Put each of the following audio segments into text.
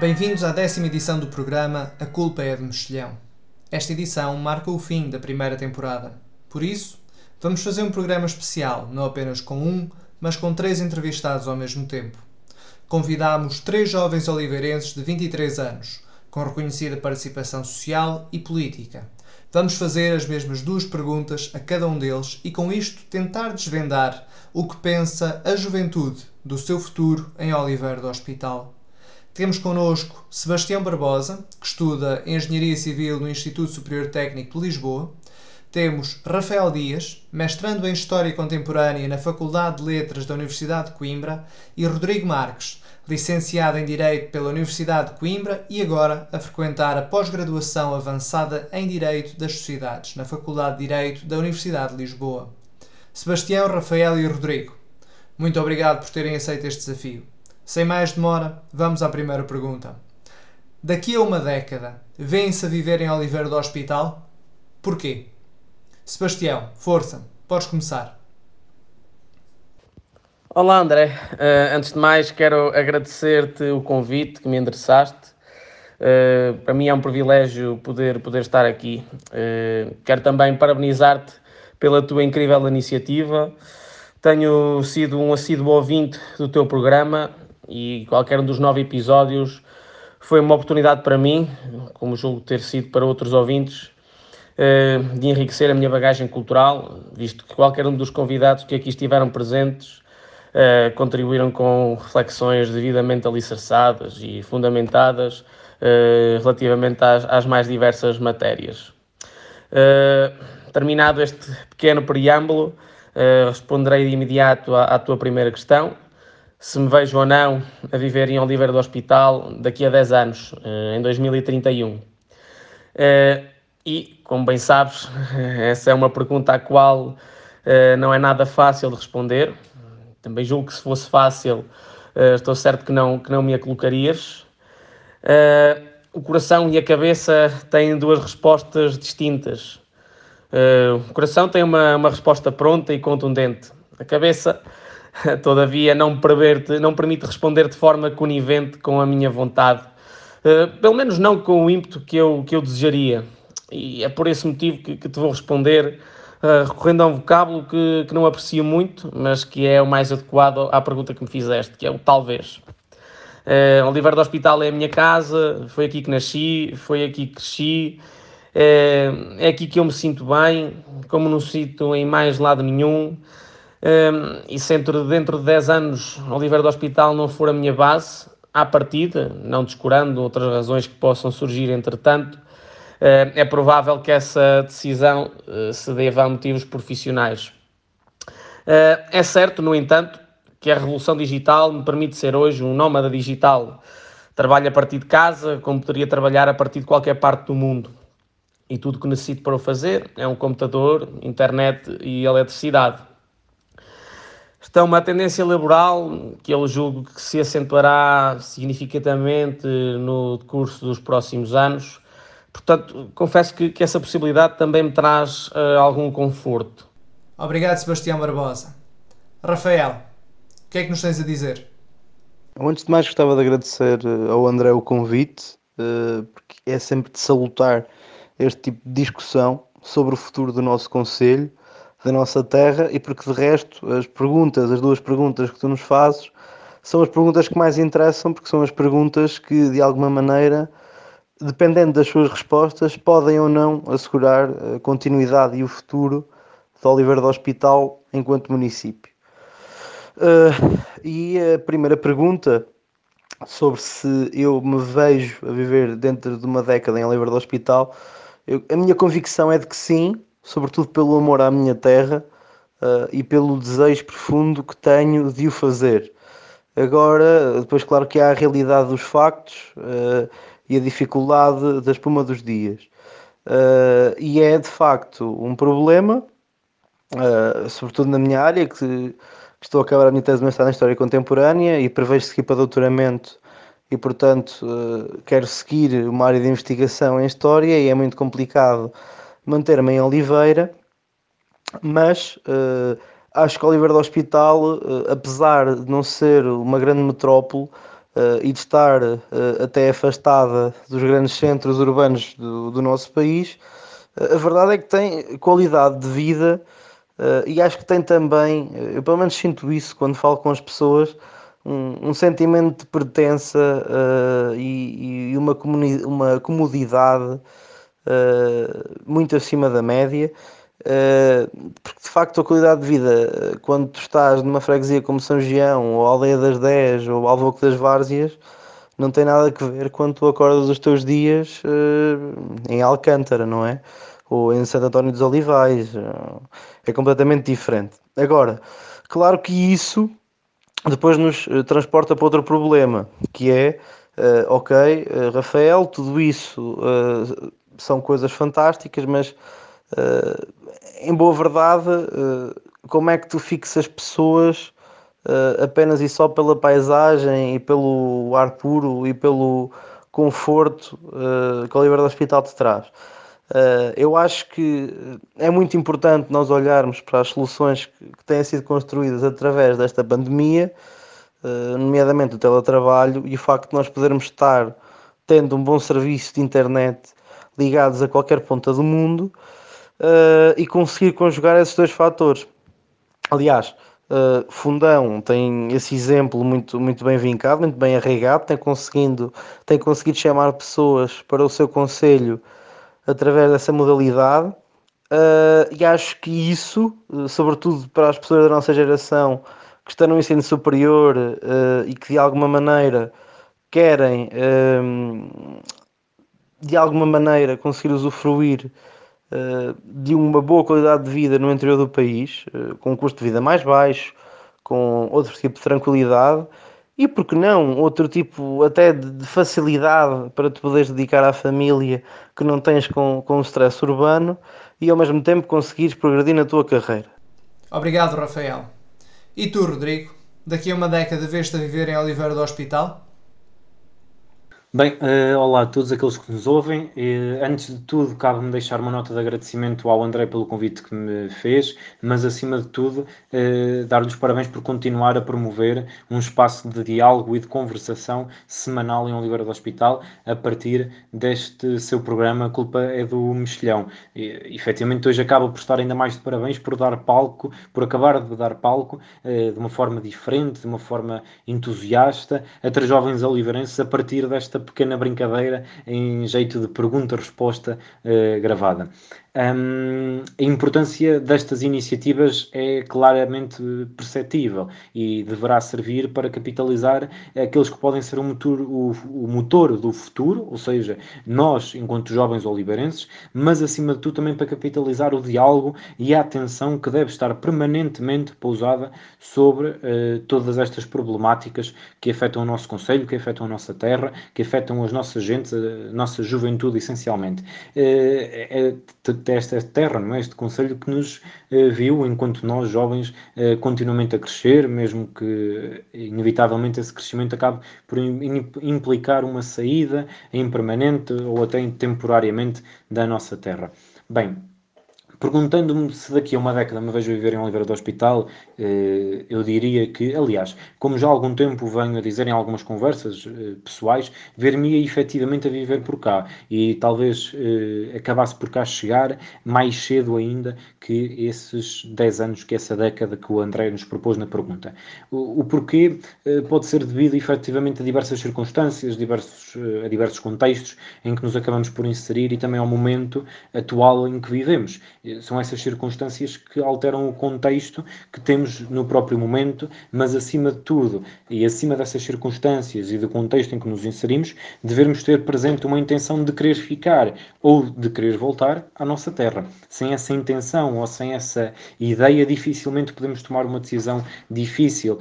Bem-vindos à décima edição do programa A Culpa é de Mexilhão. Esta edição marca o fim da primeira temporada. Por isso, vamos fazer um programa especial, não apenas com um, mas com três entrevistados ao mesmo tempo. Convidámos três jovens oliveirenses de 23 anos, com reconhecida participação social e política. Vamos fazer as mesmas duas perguntas a cada um deles e, com isto, tentar desvendar o que pensa a juventude do seu futuro em Oliveira do Hospital. Temos connosco Sebastião Barbosa, que estuda Engenharia Civil no Instituto Superior Técnico de Lisboa. Temos Rafael Dias, mestrando em História Contemporânea na Faculdade de Letras da Universidade de Coimbra, e Rodrigo Marques, licenciado em Direito pela Universidade de Coimbra e agora a frequentar a pós-graduação avançada em Direito das Sociedades na Faculdade de Direito da Universidade de Lisboa. Sebastião, Rafael e Rodrigo, muito obrigado por terem aceito este desafio. Sem mais demora, vamos à primeira pergunta. Daqui a uma década, vêm-se a viver em Oliveira do Hospital? Porquê? Sebastião, força, podes começar. Olá André, uh, antes de mais quero agradecer-te o convite que me endereçaste. Uh, para mim é um privilégio poder, poder estar aqui. Uh, quero também parabenizar-te pela tua incrível iniciativa. Tenho sido um assíduo ouvinte do teu programa e qualquer um dos nove episódios foi uma oportunidade para mim, como julgo ter sido para outros ouvintes, eh, de enriquecer a minha bagagem cultural, visto que qualquer um dos convidados que aqui estiveram presentes eh, contribuíram com reflexões devidamente alicerçadas e fundamentadas eh, relativamente às, mais diversas matérias. Terminado este pequeno preâmbulo, responderei de imediato à tua primeira questão se me vejo ou não a viver em Oliveira do Hospital daqui a 10 anos, eh, em 2031. Eh, e, como bem sabes, essa é uma pergunta à qual eh, não é nada fácil de responder. Também julgo que se fosse fácil, estou certo que não, que não me a colocarias. O coração e a cabeça têm duas respostas distintas. O coração tem uma, uma resposta pronta e contundente. A cabeça todavia não, não permite responder de forma conivente com a minha vontade, uh, pelo menos não com o ímpeto que eu, que eu desejaria. E é por esse motivo que, que te vou responder uh, recorrendo a um vocábulo que, que não aprecio muito, mas que é o mais adequado à pergunta que me fizeste, que é o talvez. Uh, Oliveira do Hospital é a minha casa, foi aqui que nasci, foi aqui que cresci, é, é aqui que eu me sinto bem, como não sinto em mais lado nenhum. Um, e se dentro, dentro de 10 anos Oliveira do Hospital não for a minha base, à partida, não descurando outras razões que possam surgir entretanto, uh, é provável que essa decisão uh, se deva a motivos profissionais. Uh, é certo, no entanto, que a revolução digital me permite ser hoje um nómada digital. Trabalho a partir de casa, como poderia trabalhar a partir de qualquer parte do mundo. E tudo o que necessito para o fazer é um computador, internet e eletricidade. Está uma tendência laboral que eu julgo que se acentuará significativamente no curso dos próximos anos. Portanto, confesso que, que essa possibilidade também me traz uh, algum conforto. Obrigado, Sebastião Barbosa. Rafael, o que é que nos tens a dizer? Antes de mais, gostava de agradecer eh, ao André o convite, uh, porque é sempre de salutar este tipo de discussão sobre o futuro do nosso Conselho da nossa terra e porque de resto as perguntas, as duas perguntas que tu nos fazes, são as perguntas que mais interessam porque são as perguntas que de alguma maneira, dependendo das suas respostas, podem ou não assegurar a continuidade e o futuro de Oliveira do Hospital enquanto município. Uh, e a primeira pergunta sobre se eu me vejo a viver dentro de uma década em Oliveira do Hospital, eu, a minha convicção é de que sim, sobretudo pelo amor à minha terra uh, e pelo desejo profundo que tenho de o fazer. Agora, depois, claro que há a realidade dos factos uh, e a dificuldade da espuma dos dias. Uh, e é de facto um problema, sobretudo na minha área, que, que, estou a acabar a minha tese de mestrado em História Contemporânea e prevejo seguir para doutoramento e, portanto, quero seguir uma área de investigação em História e é muito complicado manter-me em Oliveira, mas uh, acho que Oliveira do Hospital, uh, apesar de não ser uma grande metrópole, uh, e de estar uh, até afastada dos grandes centros urbanos do, do nosso país, a verdade é que tem qualidade de vida e acho que tem também, eu pelo menos sinto isso quando falo com as pessoas, um, um sentimento de pertença e, e, uma, uma comodidade muito acima da média. porque de facto a qualidade de vida, quando tu estás numa freguesia como São Gião, ou Aldeia das 10, ou Alvoque das Várzeas, não tem nada a ver quando tu acordas os teus dias em Alcântara, não é? Ou em Santo António dos Olivais, é completamente diferente. Agora, claro que isso depois nos transporta para outro problema, que é, ok, Rafael, tudo isso são coisas fantásticas, mas uh, em boa verdade, uh, como é que tu fixas pessoas uh, apenas e só pela paisagem e pelo ar puro e pelo conforto que Livre do Hospital te traz? eu acho que é muito importante nós olharmos para as soluções que têm sido construídas através desta pandemia, nomeadamente o teletrabalho e o facto de nós podermos estar tendo um bom serviço de internet ligados a qualquer ponta do mundo uh, e conseguir conjugar esses dois fatores. Aliás, uh, Fundão tem esse exemplo muito, muito bem vincado, muito bem arraigado, tem, conseguindo, tem conseguido chamar pessoas para o seu conselho através dessa modalidade. Uh, e acho que isso, sobretudo para as pessoas da nossa geração que estão no ensino superior uh, e que de alguma maneira querem de alguma maneira conseguir usufruir uh, de uma boa qualidade de vida no interior do país, uh, com um custo de vida mais baixo, com outro tipo de tranquilidade e, porque não, outro tipo até de facilidade para te poderes dedicar à família que não tens com, com o stress urbano e ao mesmo tempo conseguires progredir na tua carreira. Obrigado, Rafael. E tu, Rodrigo? Daqui a uma década vês-te a viver em Oliveira do Hospital? Bem, uh, olá a todos aqueles que nos ouvem. Uh, antes de tudo, cabe-me deixar uma nota de agradecimento ao André pelo convite que me fez, mas acima de tudo, uh, dar-lhe os parabéns por continuar a promover um espaço de diálogo e de conversação semanal em Oliveira do Hospital a partir deste seu programa A Culpa é do Mexilhão. E, efetivamente, hoje acaba por estar ainda mais de parabéns por dar palco, por acabar de dar palco de uma forma diferente, de uma forma entusiasta, a três jovens oliveirenses a partir desta esta pequena brincadeira em jeito de pergunta-resposta uh, gravada. Um, a importância destas iniciativas é claramente perceptível e deverá servir para capitalizar aqueles que podem ser o motor, o, o motor do futuro, ou seja, nós, enquanto jovens oliveirenses, mas acima de tudo também para capitalizar o diálogo e a atenção que deve estar permanentemente pousada sobre uh, todas estas problemáticas que afetam o nosso Conselho, que afetam a nossa terra, que afetam as nossas gentes, a nossa juventude essencialmente. Uh, é, esta terra, não é? este Conselho que nos eh, viu, enquanto nós, jovens, eh, continuamente a crescer, mesmo que inevitavelmente esse crescimento acabe por implicar uma saída em permanente ou até temporariamente da nossa terra. Bem, Perguntando-me se daqui a uma década me vejo viver em Oliveira do Hospital, eh, eu diria que, aliás, como já há algum tempo venho a dizer em algumas conversas eh, pessoais, ver-me efetivamente a viver por cá e talvez eh, acabasse por cá chegar mais cedo ainda que esses 10 anos, que essa década que o André nos propôs na pergunta. O, porquê pode ser devido efetivamente a diversas circunstâncias, diversos, a diversos contextos em que nos acabamos por inserir e também ao momento atual em que vivemos são essas circunstâncias que alteram o contexto que temos no próprio momento, mas acima de tudo e acima dessas circunstâncias e do contexto em que nos inserimos, devemos ter presente uma intenção de querer ficar ou de querer voltar à nossa terra. Sem essa intenção ou sem essa ideia, dificilmente podemos tomar uma decisão difícil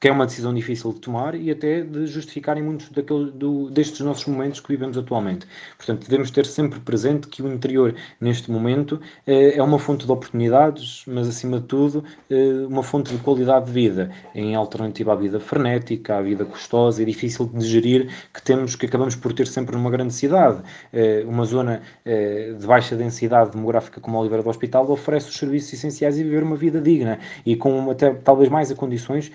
que é uma decisão difícil de tomar e até de justificar em muitos daquele, do, destes nossos momentos que vivemos atualmente. Portanto, devemos ter sempre presente que o interior, neste momento, eh, é uma fonte de oportunidades, mas acima de tudo, eh, uma fonte de qualidade de vida, em alternativa à vida frenética, à vida custosa e difícil de gerir que temos, que acabamos por ter sempre numa grande cidade. Eh, uma zona de baixa densidade demográfica como a Oliveira do Hospital oferece os serviços essenciais e viver uma vida digna e com até talvez mais a condições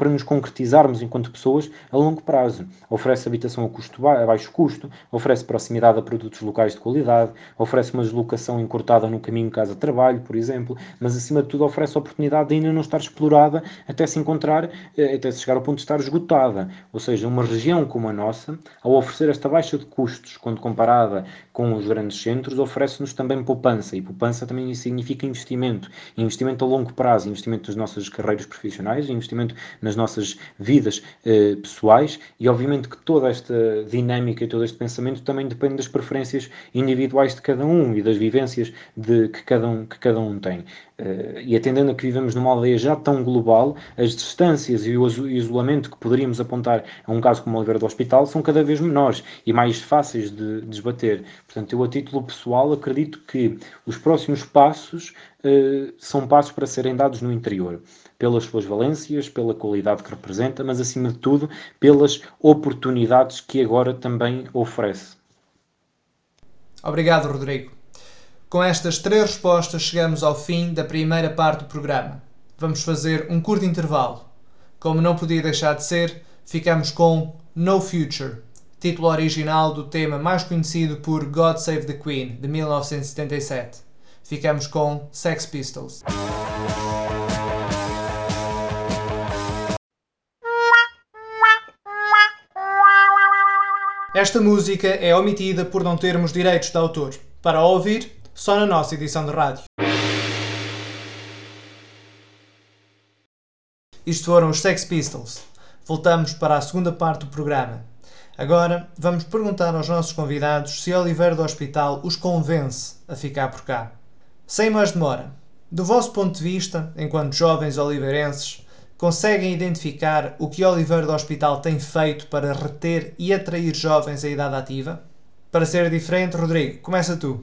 para nos concretizarmos enquanto pessoas a longo prazo. Oferece habitação a, custo a baixo custo, oferece proximidade a produtos locais de qualidade, oferece uma deslocação encurtada no caminho casa-trabalho, por exemplo, mas acima de tudo oferece a oportunidade de ainda não estar explorada até se encontrar, eh, até se chegar ao ponto de estar esgotada. Ou seja, uma região como a nossa, ao oferecer esta baixa de custos, quando comparada com os grandes centros, oferece-nos também poupança. E poupança também significa investimento. Investimento a longo prazo, investimento nas nossas carreiras profissionais, investimento nas nossas vidas eh, pessoais e, obviamente, que toda esta dinâmica e todo este pensamento também depende das preferências individuais de cada um e das vivências de, que, cada um, que cada um tem. Uh, e atendendo a que vivemos numa aldeia já tão global, as distâncias e o isolamento que poderíamos apontar a um caso como o Oliveira do Hospital são cada vez menores e mais fáceis de, de desbater. Portanto, eu, a título pessoal, acredito que os próximos passos uh, são passos para serem dados no interior, pelas suas valências, pela qualidade que representa, mas acima de tudo, pelas oportunidades que agora também oferece. Obrigado, Rodrigo. Com estas três respostas, chegamos ao fim da primeira parte do programa. Vamos fazer um curto intervalo. Como não podia deixar de ser, ficamos com No Future, título original do tema mais conhecido por God Save the Queen, de 1977. Ficamos com Sex Pistols. Esta música é omitida por não termos direitos de autor. Para ouvir, só na nossa edição de rádio. Isto foram os Sex Pistols. Voltamos para a segunda parte do programa. Agora vamos perguntar aos nossos convidados se Oliveira do Hospital os convence a ficar por cá. Sem mais demora, do vosso ponto de vista, enquanto jovens oliveirenses, conseguem identificar o que Oliveira do Hospital tem feito para reter e atrair jovens à idade ativa? Para ser diferente, Rodrigo, começa tu.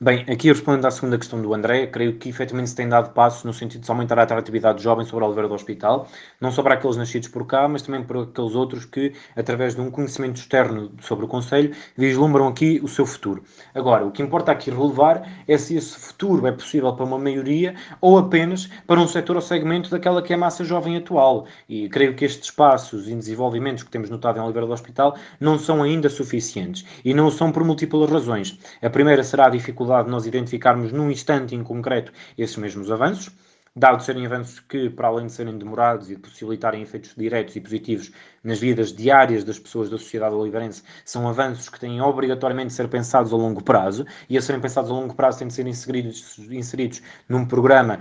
Bem, aqui respondendo à segunda questão do André, creio que efetivamente se tem dado passos no sentido de aumentar a atratividade de jovens sobre a Oliveira do Hospital, não só para aqueles nascidos por cá, mas também para aqueles outros que, através de um conhecimento externo sobre o Conselho, vislumbram aqui o seu futuro. Agora, o que importa aqui relevar é se esse futuro é possível para uma maioria ou apenas para um setor ou segmento daquela que é a massa jovem atual. E creio que estes passos e desenvolvimentos que temos notado em Oliveira do Hospital não são ainda suficientes. E não são por múltiplas razões. A primeira será a dificuldade dificuldade de nós identificarmos num instante em concreto esses mesmos avanços, dado serem avanços que, para além de serem demorados e de possibilitarem efeitos diretos e positivos nas vidas diárias das pessoas da sociedade oliveirense, são avanços que têm obrigatoriamente de ser pensados a longo prazo, e a serem pensados a longo prazo têm de ser inseridos, inseridos num programa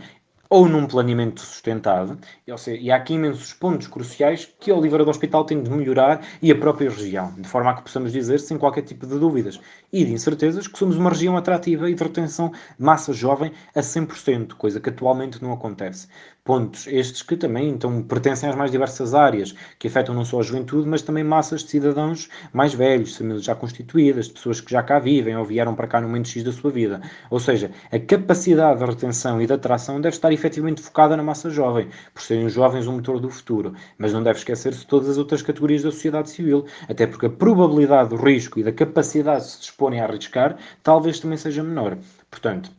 ou num planeamento sustentado, seja, e há aqui imensos pontos cruciais que a Oliveira do Hospital tem de melhorar e a própria região, de forma a que possamos dizer, sem qualquer tipo de dúvidas e de incertezas, que somos uma região atrativa e de retenção de massa jovem a 100%, coisa que atualmente não acontece. Pontos estes que também então, pertencem às mais diversas áreas, que afetam não só a juventude, mas também massas de cidadãos mais velhos, famílias já constituídas, pessoas que já cá vivem ou vieram para cá no momento X da sua vida. Ou seja, a capacidade de retenção e de atração deve estar efetivamente focada na massa jovem, por serem os jovens o motor do futuro. Mas não deve esquecer-se de todas as outras categorias da sociedade civil, até porque a probabilidade do risco e da capacidade de se disporem a arriscar talvez também seja menor. Portanto,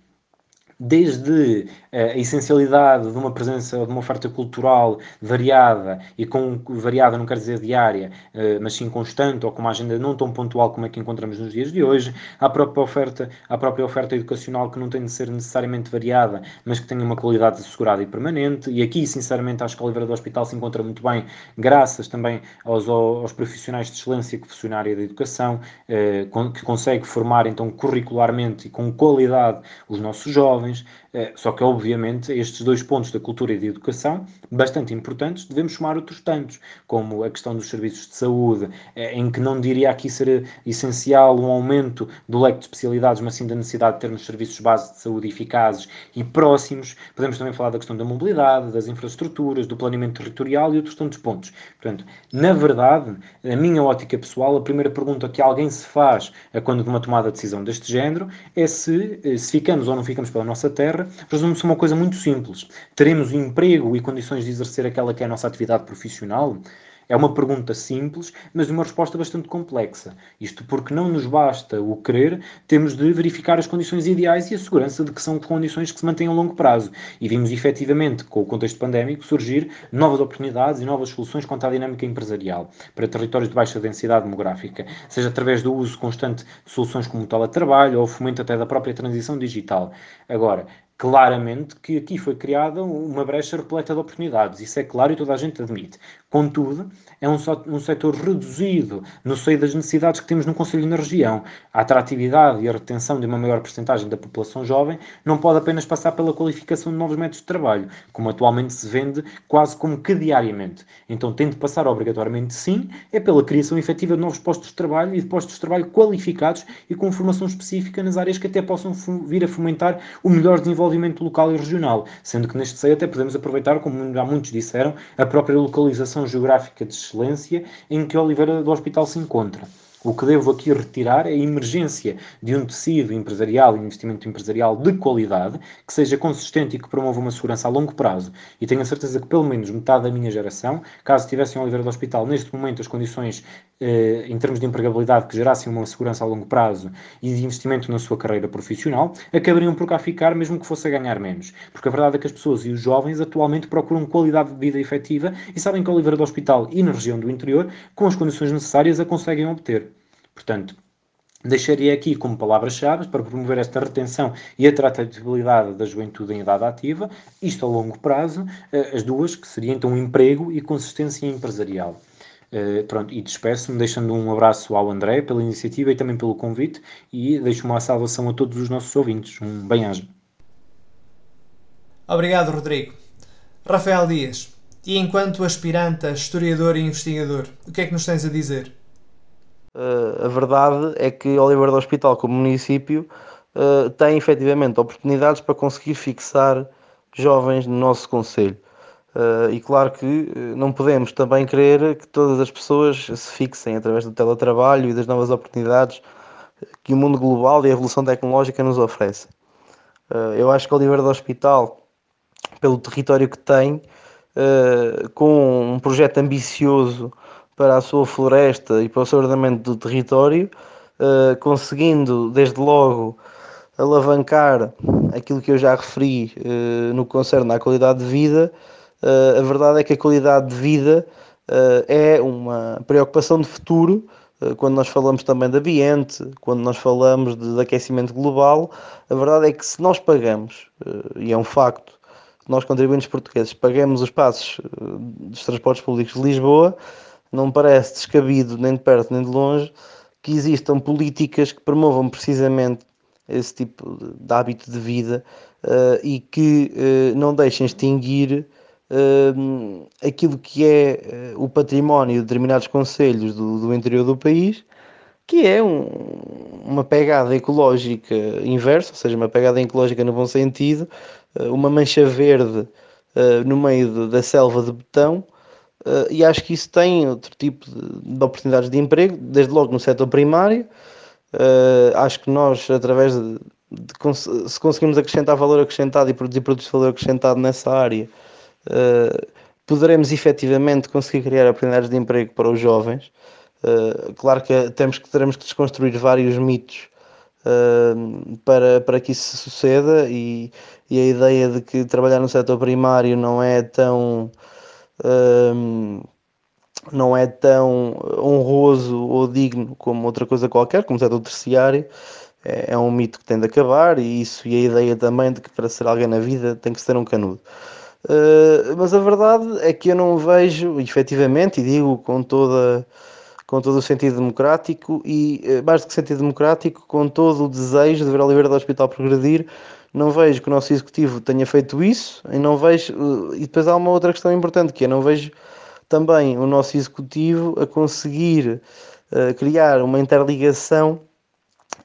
desde eh, a essencialidade de uma presença, de uma oferta cultural variada, e com variada não quer dizer diária, eh, mas sim constante, ou com uma agenda não tão pontual como é que encontramos nos dias de hoje, a própria oferta, a própria oferta educacional que não tem de ser necessariamente variada, mas que tenha uma qualidade assegurada e permanente, e aqui, sinceramente, acho que a Oliveira do Hospital se encontra muito bem, graças também aos, aos profissionais de excelência que funcionam na área da educação, eh, que consegue formar, então, curricularmente e com qualidade os nossos jovens, eh, só que obviamente estes dois pontos da cultura e da educação, bastante importantes, devemos chamar outros tantos, como a questão dos serviços de saúde, eh, em que não diria aqui ser essencial um aumento do leque de especialidades, mas sim da necessidade de termos serviços base de saúde eficazes e próximos. Podemos também falar da questão da mobilidade, das infraestruturas, do planeamento territorial e outros tantos pontos. Portanto, na verdade, a minha ótica pessoal, a primeira pergunta que alguém se faz quando de uma tomada de decisão deste género é se, eh, se ficamos ou não ficamos pela nossa nossa terra, resume-se uma coisa muito simples. Teremos emprego e condições de exercer aquela que é a nossa atividade profissional? É uma pergunta simples, mas uma resposta bastante complexa. Isto porque não nos basta o querer, temos de verificar as condições ideais e a segurança de que são condições que se mantêm a longo prazo. E vimos efetivamente, com o contexto pandémico, surgir novas oportunidades e novas soluções quanto à dinâmica empresarial para territórios de baixa densidade demográfica, seja através do uso constante de soluções como o teletrabalho ou o fomento até da própria transição digital. Agora, claramente que aqui foi criada uma brecha repleta de oportunidades. Isso é claro e toda a gente admite. Contudo, é um, um setor reduzido no seio das necessidades que temos no Conselho e na região. A atratividade e a retenção de uma maior porcentagem da população jovem não pode apenas passar pela qualificação de novos métodos de trabalho, como atualmente se vende quase como que diariamente. Então tem de passar obrigatoriamente, sim, é pela criação efetiva de novos postos de trabalho e de postos de trabalho qualificados e com formação específica nas áreas que até possam vir a fomentar o melhor desenvolvimento local e regional, sendo que neste seio até podemos aproveitar, como já muitos disseram, a própria localização geográfica de excelência em que Oliveira do Hospital se encontra. O que devo aqui retirar é a emergência de um tecido empresarial investimento empresarial de qualidade, que seja consistente e que promova uma segurança a longo prazo. E tenho a certeza que pelo menos metade da minha geração, caso estivesse em Oliveira do Hospital neste momento as condições eh, em termos de empregabilidade que gerassem uma segurança a longo prazo e de investimento na sua carreira profissional, acabariam por cá ficar mesmo que fosse a ganhar menos. Porque a verdade é que as pessoas e os jovens atualmente procuram qualidade de vida efetiva e sabem que Oliveira do Hospital e na região do interior, com as condições necessárias, a conseguem obter. Portanto, deixaria aqui como palavras-chave para promover esta retenção e a tratabilidade da juventude em idade ativa, isto a longo prazo, eh, as duas, que seriam então emprego e consistência empresarial. Uh, pronto, e despeço-me deixando um abraço ao André pela iniciativa e também pelo convite e deixo uma salvação a todos os nossos ouvintes. Um bem-aja. Obrigado, Rodrigo. Rafael Dias, e enquanto aspirante a historiador e investigador, o que é que nos tens a dizer? Uh, a verdade é que Oliveira do Hospital, como município, uh, tem efetivamente oportunidades para conseguir fixar jovens no nosso Conselho. Uh, e claro que não podemos também querer que todas as pessoas se fixem através do teletrabalho e das novas oportunidades que o mundo global e a evolução tecnológica nos oferecem. eu acho que Oliveira do Hospital, pelo território que tem, com um projeto ambicioso para a sua floresta e para o seu ordenamento do território, uh, conseguindo desde logo alavancar aquilo que eu já referi uh, no concerne à qualidade de vida. Uh, a verdade é que a qualidade de vida é uma preocupação de futuro quando nós falamos também de ambiente, quando nós falamos de, de, aquecimento global, a verdade é que se nós pagamos, e é um facto, nós contribuintes portugueses pagamos os passos dos transportes públicos de Lisboa, não parece descabido, nem de perto nem de longe, que existam políticas que promovam precisamente esse tipo de, hábito de vida uh, e que uh, não deixem extinguir uh, aquilo que é o património de determinados conselhos do, do interior do país, que é um, uma pegada ecológica inversa, ou seja, uma pegada ecológica no bom sentido, uma mancha verde no meio de, da selva de betão, Uh, e acho que isso tem outro tipo de, de, oportunidades de emprego, desde logo no setor primário. Uh, acho que nós, através de, de, se conseguirmos acrescentar valor acrescentado e produzir produtos de valor acrescentado nessa área, uh, poderemos efetivamente conseguir criar oportunidades de emprego para os jovens. claro que temos que teremos que desconstruir vários mitos para, para que isso suceda e, e a ideia de que trabalhar no setor primário não é tão um, não é tão honroso ou digno como outra coisa qualquer, como é do terciário, é, é, um mito que tem de acabar e isso e a ideia também de que para ser alguém na vida tem que ser um canudo. Uh, mas a verdade é que eu não vejo, efetivamente, e digo com toda com todo o sentido democrático e, eh, mais do que sentido democrático, com todo o desejo de ver a Oliveira do Hospital progredir, não vejo que o nosso executivo tenha feito isso e não vejo. Eh, e depois há uma outra questão importante que é não vejo também o nosso executivo a conseguir uh, criar uma interligação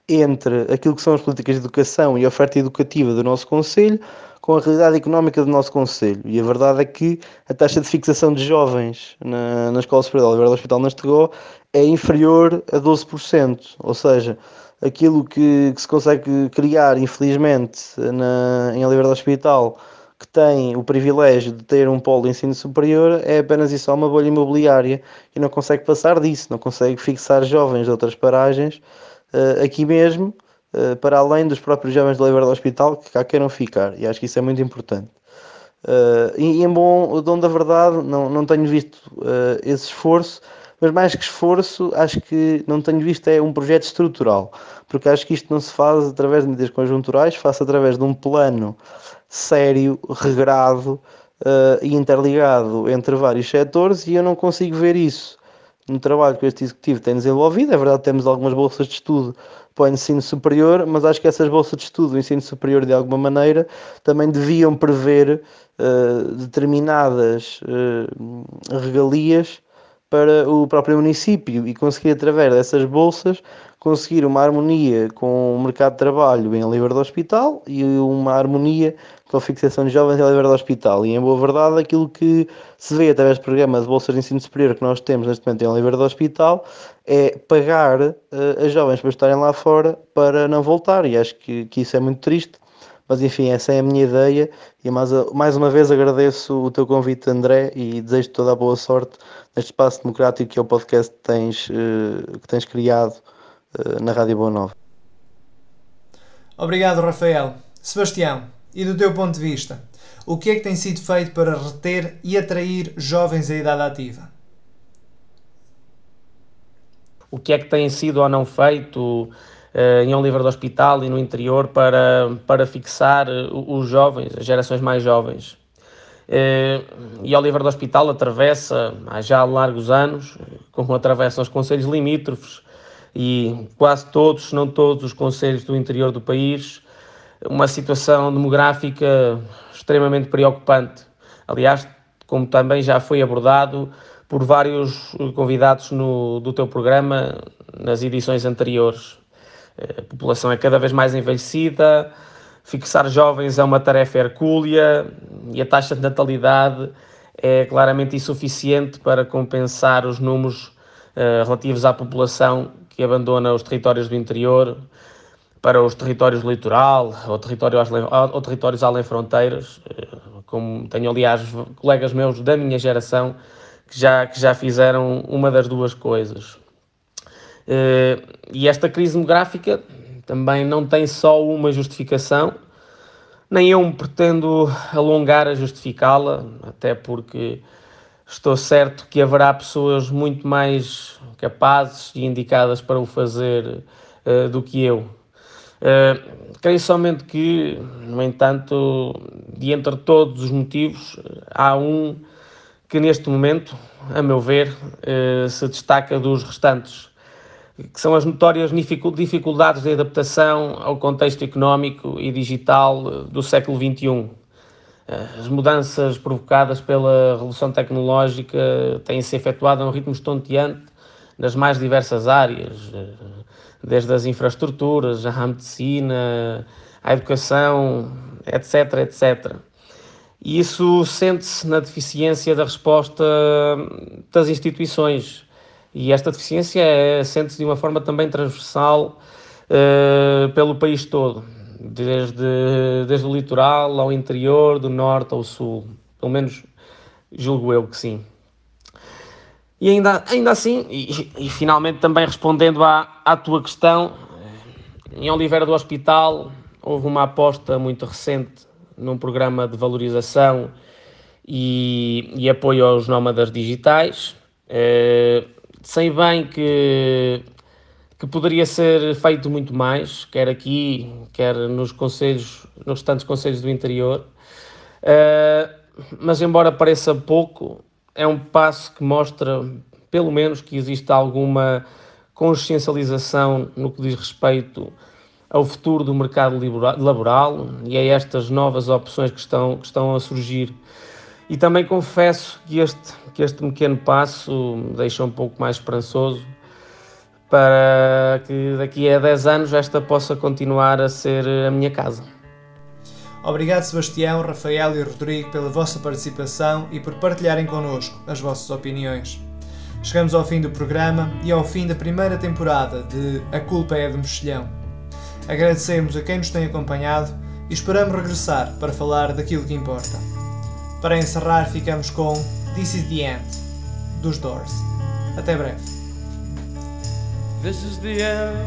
entre aquilo que são as políticas de educação e a oferta educativa do nosso Conselho com a realidade económica do nosso Conselho. E a verdade é que a taxa de fixação de jovens na, na Escola Superior de Oliveira do Hospital Nastegó é inferior a 12%. Ou seja, aquilo que, que se consegue criar, infelizmente, na, em Oliveira do Hospital, que tem o privilégio de ter um polo de ensino superior é apenas e só uma bolha imobiliária e não consegue passar disso, não consegue fixar jovens de outras paragens uh, aqui mesmo, uh, para além dos próprios jovens de Leiber do Hospital que cá queiram ficar, e acho que isso é muito importante. Uh, e, em bom dom da verdade, não, não tenho visto esse esforço, mas mais que esforço, acho que não tenho visto é um projeto estrutural, porque acho que isto não se faz através de medidas conjunturais, faz através de um plano sério, regrado uh, e interligado entre vários setores e eu não consigo ver isso no trabalho que este executivo tem desenvolvido. É verdade, temos algumas bolsas de estudo para o ensino superior, mas acho que essas bolsas de estudo do ensino superior, de alguma maneira, também deviam prever uh, determinadas uh, regalias para o próprio município e conseguir, através dessas bolsas, conseguir uma harmonia com o mercado de trabalho em Livre do Hospital e uma harmonia com a fixação de jovens em Livre do Hospital. E, em boa verdade, aquilo que se vê através do programa de bolsas de ensino superior que nós temos neste momento em Livre do Hospital é pagar uh, as jovens para estarem lá fora para não voltar. E acho que, que isso é muito triste. Mas enfim, essa é a minha ideia e mais, mais uma vez agradeço o teu convite, André, e desejo toda a boa sorte neste espaço democrático que é o podcast que tens, uh, que tens criado uh, na Rádio Boa Nova. Obrigado, Rafael. Sebastião, e do teu ponto de vista, o que é que tem sido feito para reter e atrair jovens à idade ativa? O que é que tem sido ou não feito uh, em Oliver do Hospital e no interior para, para fixar os jovens, as gerações mais jovens? Uh, e Oliver do Hospital atravessa, há já largos anos, como atravessam os conselhos limítrofes e quase todos, se não todos, os conselhos do interior do país, uma situação demográfica extremamente preocupante. Aliás, como também já foi abordado por vários convidados no, do teu programa nas edições anteriores. A população é cada vez mais envelhecida, fixar jovens é uma tarefa hercúlea e a taxa de natalidade é claramente insuficiente para compensar os números uh, relativos à população que abandona os territórios do interior para os territórios litoral ou, território, ou territórios além fronteiras, eh, como tenho aliás colegas meus da minha geração que já, que já fizeram uma das duas coisas. Eh, e esta crise demográfica também não tem só uma justificação, nem eu me pretendo alongar a justificá-la, até porque estou certo que haverá pessoas muito mais capazes e indicadas para o fazer uh, do que eu. Uh, creio somente que, no entanto, de entre todos os motivos, há um que neste momento, a meu ver, uh, se destaca dos restantes, que são as notórias dificuldades de adaptação ao contexto económico e digital do século XXI. As mudanças provocadas pela revolução tecnológica têm-se efetuado a um ritmo estonteante nas mais diversas áreas, desde as infraestruturas, a medicina, a educação, etc, etc. E isso sente-se na deficiência da resposta das instituições. E esta deficiência é, sente-se de uma forma também transversal uh, pelo país todo, desde, desde o litoral ao interior, do norte ao sul. Pelo menos julgo eu que sim. E ainda, ainda assim, e, e finalmente também respondendo à, à tua questão, em Oliveira do Hospital houve uma aposta muito recente num programa de valorização e, e apoio aos nómadas digitais. Eh, sei bem que, que poderia ser feito muito mais, quer aqui, quer nos conselhos, nos restantes conselhos do interior. Eh, mas embora pareça pouco, é um passo que mostra, pelo menos, que existe alguma consciencialização no que diz respeito ao futuro do mercado laboral e a estas novas opções que estão, que estão a surgir. E também confesso que este, que este pequeno passo me deixa um pouco mais esperançoso para que daqui a 10 anos esta possa continuar a ser a minha casa. Obrigado, Sebastião, Rafael e Rodrigo, pela vossa participação e por partilharem connosco as vossas opiniões. Chegamos ao fim do programa e ao fim da primeira temporada de A Culpa é de Mexilhão. Agradecemos a quem nos tem acompanhado e esperamos regressar para falar daquilo que importa. Para encerrar, ficamos com This is the End, dos Doors. Até breve. This is the end,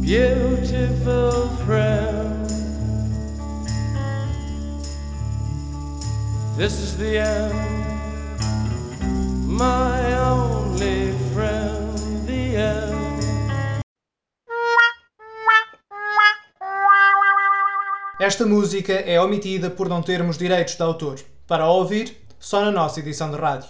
beautiful friend. This is the end, my only friend, the end. Esta música é omitida por não termos direitos de autor. Para ouvir, só na nossa edição de rádio.